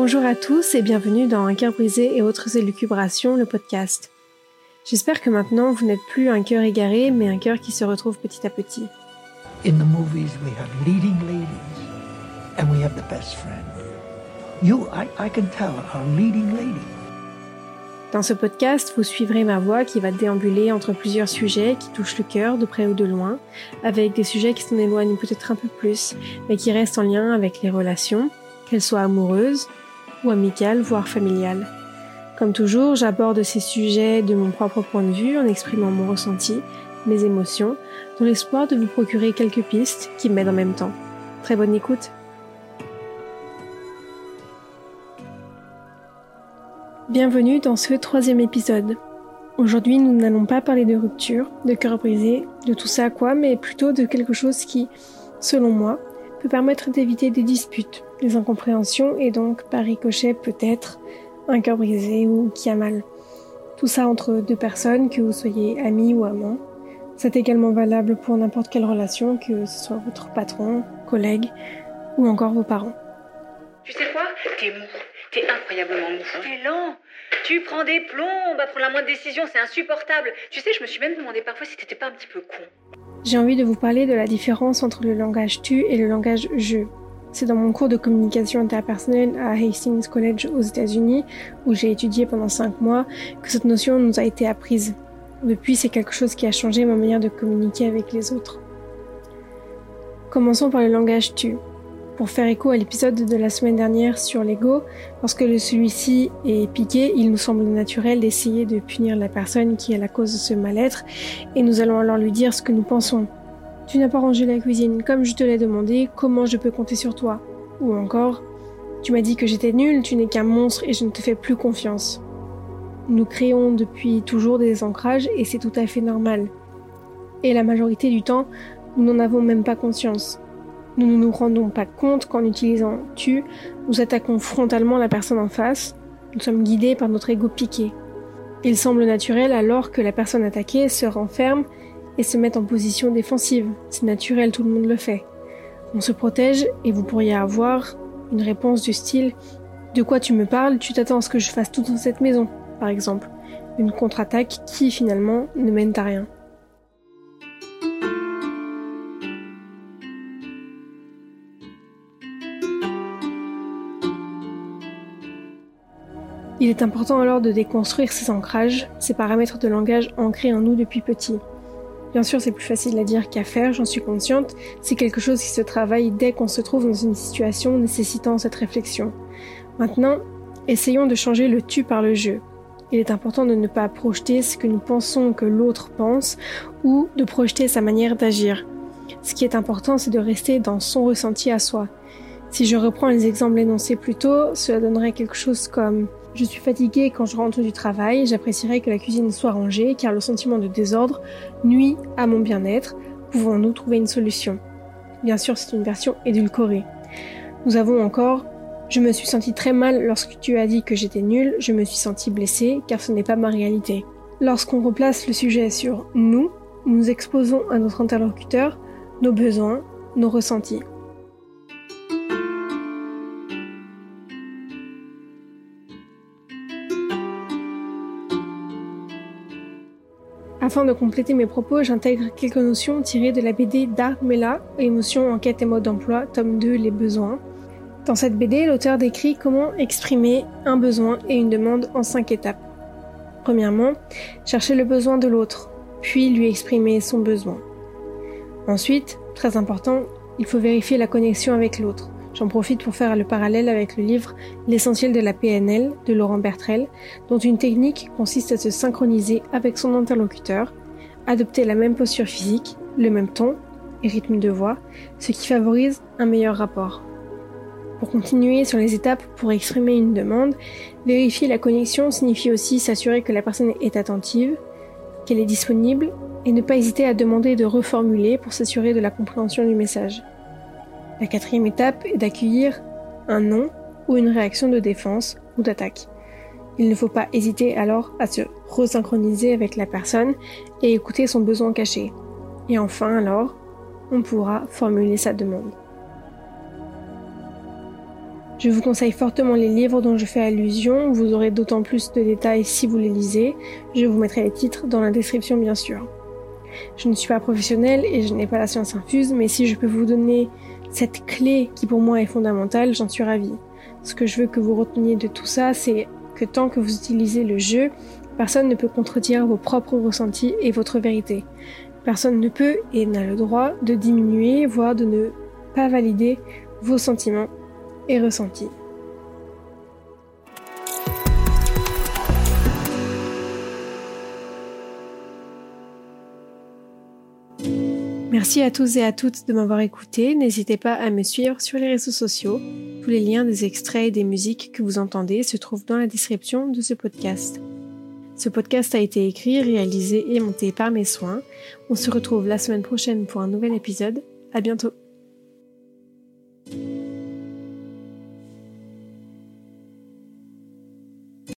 Bonjour à tous et bienvenue dans Un cœur brisé et autres élucubrations, le podcast. J'espère que maintenant vous n'êtes plus un cœur égaré, mais un cœur qui se retrouve petit à petit. In the movies, we have leading ladies, and we have the best friend. You, I, I can tell, are leading lady. Dans ce podcast, vous suivrez ma voix qui va déambuler entre plusieurs sujets qui touchent le cœur de près ou de loin, avec des sujets qui s'en éloignent peut-être un peu plus, mais qui restent en lien avec les relations, qu'elles soient amoureuses ou amicales, voire familiales. Comme toujours, j'aborde ces sujets de mon propre point de vue en exprimant mon ressenti, mes émotions, dans l'espoir de vous procurer quelques pistes qui m'aident en même temps. Très bonne écoute Bienvenue dans ce troisième épisode. Aujourd'hui, nous n'allons pas parler de rupture, de cœur brisé, de tout ça à quoi, mais plutôt de quelque chose qui, selon moi, peut permettre d'éviter des disputes, des incompréhensions et donc, par ricochet, peut-être un cœur brisé ou qui a mal. Tout ça entre deux personnes, que vous soyez amis ou amants. C'est également valable pour n'importe quelle relation, que ce soit votre patron, collègue ou encore vos parents. Tu sais quoi? T'es mou. T'es incroyablement mou. T'es lent. Tu prends des plombes à prendre la moindre décision, c'est insupportable. Tu sais, je me suis même demandé parfois si t'étais pas un petit peu con. J'ai envie de vous parler de la différence entre le langage tu et le langage je. C'est dans mon cours de communication interpersonnelle à Hastings College aux États-Unis, où j'ai étudié pendant 5 mois, que cette notion nous a été apprise. Depuis, c'est quelque chose qui a changé ma manière de communiquer avec les autres. Commençons par le langage tu pour faire écho à l'épisode de la semaine dernière sur l'ego, lorsque celui-ci est piqué, il nous semble naturel d'essayer de punir la personne qui est la cause de ce mal-être, et nous allons alors lui dire ce que nous pensons. Tu n'as pas rangé la cuisine comme je te l'ai demandé, comment je peux compter sur toi? Ou encore, tu m'as dit que j'étais nul, tu n'es qu'un monstre et je ne te fais plus confiance. Nous créons depuis toujours des ancrages et c'est tout à fait normal. Et la majorité du temps, nous n'en avons même pas conscience. Nous ne nous rendons pas compte qu'en utilisant tu, nous attaquons frontalement la personne en face. Nous sommes guidés par notre ego piqué. Il semble naturel alors que la personne attaquée se renferme et se mette en position défensive. C'est naturel, tout le monde le fait. On se protège et vous pourriez avoir une réponse du style De quoi tu me parles? Tu t'attends à ce que je fasse tout dans cette maison, par exemple. Une contre-attaque qui finalement ne mène à rien. Il est important alors de déconstruire ces ancrages, ces paramètres de langage ancrés en nous depuis petit. Bien sûr, c'est plus facile à dire qu'à faire, j'en suis consciente, c'est quelque chose qui se travaille dès qu'on se trouve dans une situation nécessitant cette réflexion. Maintenant, essayons de changer le tu par le je. Il est important de ne pas projeter ce que nous pensons que l'autre pense ou de projeter sa manière d'agir. Ce qui est important, c'est de rester dans son ressenti à soi. Si je reprends les exemples énoncés plus tôt, cela donnerait quelque chose comme je suis fatiguée quand je rentre du travail, j'apprécierais que la cuisine soit rangée car le sentiment de désordre nuit à mon bien-être. Pouvons-nous trouver une solution? Bien sûr, c'est une version édulcorée. Nous avons encore Je me suis senti très mal lorsque tu as dit que j'étais nulle, je me suis senti blessée car ce n'est pas ma réalité. Lorsqu'on replace le sujet sur nous, nous exposons à notre interlocuteur nos besoins, nos ressentis. Afin de compléter mes propos, j'intègre quelques notions tirées de la BD d'Art Mela, Émotions, enquête et mode d'emploi, tome 2, Les besoins. Dans cette BD, l'auteur décrit comment exprimer un besoin et une demande en cinq étapes. Premièrement, chercher le besoin de l'autre, puis lui exprimer son besoin. Ensuite, très important, il faut vérifier la connexion avec l'autre. J'en profite pour faire le parallèle avec le livre L'essentiel de la PNL de Laurent Bertrel, dont une technique consiste à se synchroniser avec son interlocuteur, adopter la même posture physique, le même ton et rythme de voix, ce qui favorise un meilleur rapport. Pour continuer sur les étapes pour exprimer une demande, vérifier la connexion signifie aussi s'assurer que la personne est attentive, qu'elle est disponible et ne pas hésiter à demander de reformuler pour s'assurer de la compréhension du message. La quatrième étape est d'accueillir un non ou une réaction de défense ou d'attaque. Il ne faut pas hésiter alors à se resynchroniser avec la personne et écouter son besoin caché. Et enfin alors, on pourra formuler sa demande. Je vous conseille fortement les livres dont je fais allusion, vous aurez d'autant plus de détails si vous les lisez. Je vous mettrai les titres dans la description bien sûr. Je ne suis pas professionnelle et je n'ai pas la science infuse, mais si je peux vous donner cette clé qui pour moi est fondamentale, j'en suis ravie. Ce que je veux que vous reteniez de tout ça, c'est que tant que vous utilisez le jeu, personne ne peut contredire vos propres ressentis et votre vérité. Personne ne peut et n'a le droit de diminuer, voire de ne pas valider vos sentiments et ressentis. Merci à tous et à toutes de m'avoir écouté. N'hésitez pas à me suivre sur les réseaux sociaux. Tous les liens des extraits et des musiques que vous entendez se trouvent dans la description de ce podcast. Ce podcast a été écrit, réalisé et monté par mes soins. On se retrouve la semaine prochaine pour un nouvel épisode. À bientôt.